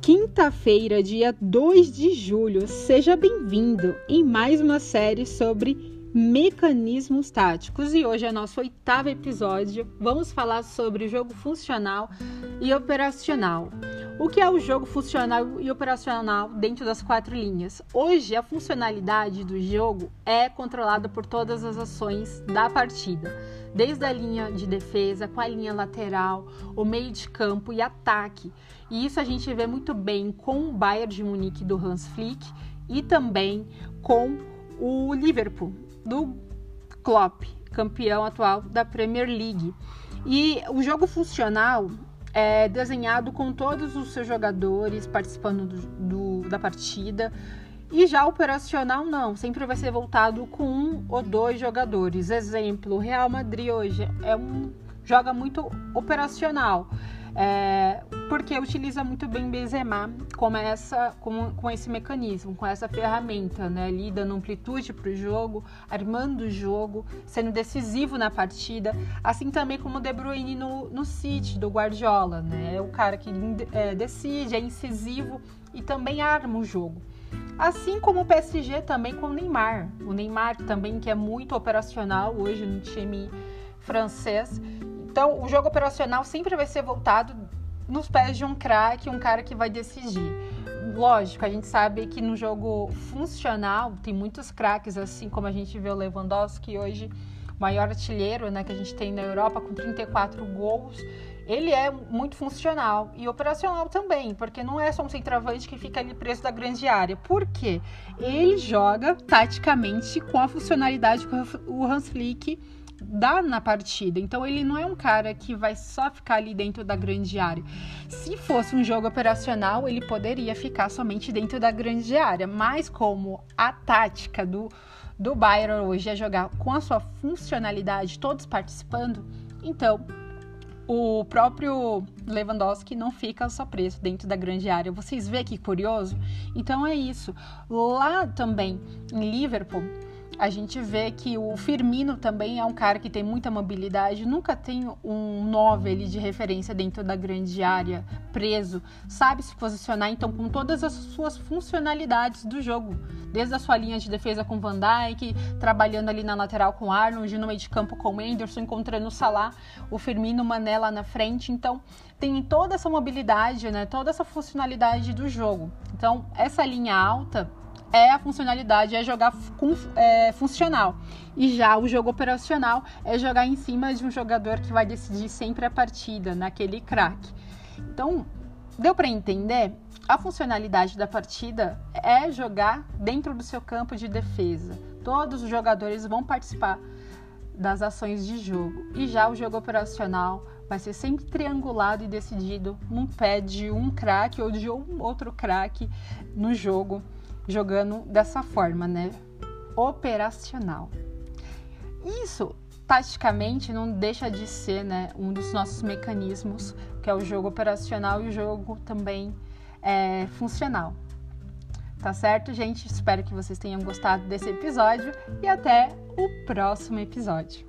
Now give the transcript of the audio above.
quinta-feira, dia 2 de julho. Seja bem-vindo em mais uma série sobre mecanismos táticos e hoje é nosso oitavo episódio. Vamos falar sobre jogo funcional e operacional. O que é o jogo funcional e operacional dentro das quatro linhas? Hoje, a funcionalidade do jogo é controlada por todas as ações da partida, desde a linha de defesa, com a linha lateral, o meio de campo e ataque. E isso a gente vê muito bem com o Bayern de Munique do Hans Flick e também com o Liverpool do Klopp, campeão atual da Premier League. E o jogo funcional é desenhado com todos os seus jogadores participando do, do, da partida. E já operacional não, sempre vai ser voltado com um ou dois jogadores. Exemplo, Real Madrid hoje é um joga muito operacional é, porque utiliza muito bem Benzema com, essa, com, com esse mecanismo, com essa ferramenta, né? Ali dando amplitude para o jogo, armando o jogo, sendo decisivo na partida, assim também como De Bruyne no, no City, do Guardiola, né? É o cara que é, decide, é incisivo e também arma o jogo. Assim como o PSG também com o Neymar. O Neymar também que é muito operacional hoje no time francês então, o jogo operacional sempre vai ser voltado nos pés de um craque, um cara que vai decidir. Lógico, a gente sabe que no jogo funcional tem muitos craques, assim como a gente vê o Lewandowski hoje, maior artilheiro né, que a gente tem na Europa, com 34 gols. Ele é muito funcional e operacional também, porque não é só um centroavante que fica ali preso da grande área. Por quê? Ele joga taticamente com a funcionalidade que o Hans Flick dá na partida. Então ele não é um cara que vai só ficar ali dentro da grande área. Se fosse um jogo operacional, ele poderia ficar somente dentro da grande área, mas como a tática do do Bayern hoje é jogar com a sua funcionalidade, todos participando, então o próprio Lewandowski não fica só preso dentro da grande área. Vocês veem que curioso? Então é isso. Lá também em Liverpool, a gente vê que o Firmino também é um cara que tem muita mobilidade, nunca tem um 9 ali de referência dentro da grande área, preso, sabe se posicionar, então com todas as suas funcionalidades do jogo, desde a sua linha de defesa com Van Dijk, trabalhando ali na lateral com Arnold, no meio de campo com Anderson, encontrando o Salah, o Firmino, Mané lá na frente, então tem toda essa mobilidade, né, toda essa funcionalidade do jogo. Então, essa linha alta é a funcionalidade, é jogar com, é, funcional. E já o jogo operacional é jogar em cima de um jogador que vai decidir sempre a partida, naquele craque. Então, deu para entender? A funcionalidade da partida é jogar dentro do seu campo de defesa. Todos os jogadores vão participar das ações de jogo. E já o jogo operacional vai ser sempre triangulado e decidido num pé de um craque ou de um outro craque no jogo jogando dessa forma, né? Operacional. Isso, taticamente, não deixa de ser né, um dos nossos mecanismos, que é o jogo operacional e o jogo também é, funcional. Tá certo, gente? Espero que vocês tenham gostado desse episódio e até o próximo episódio.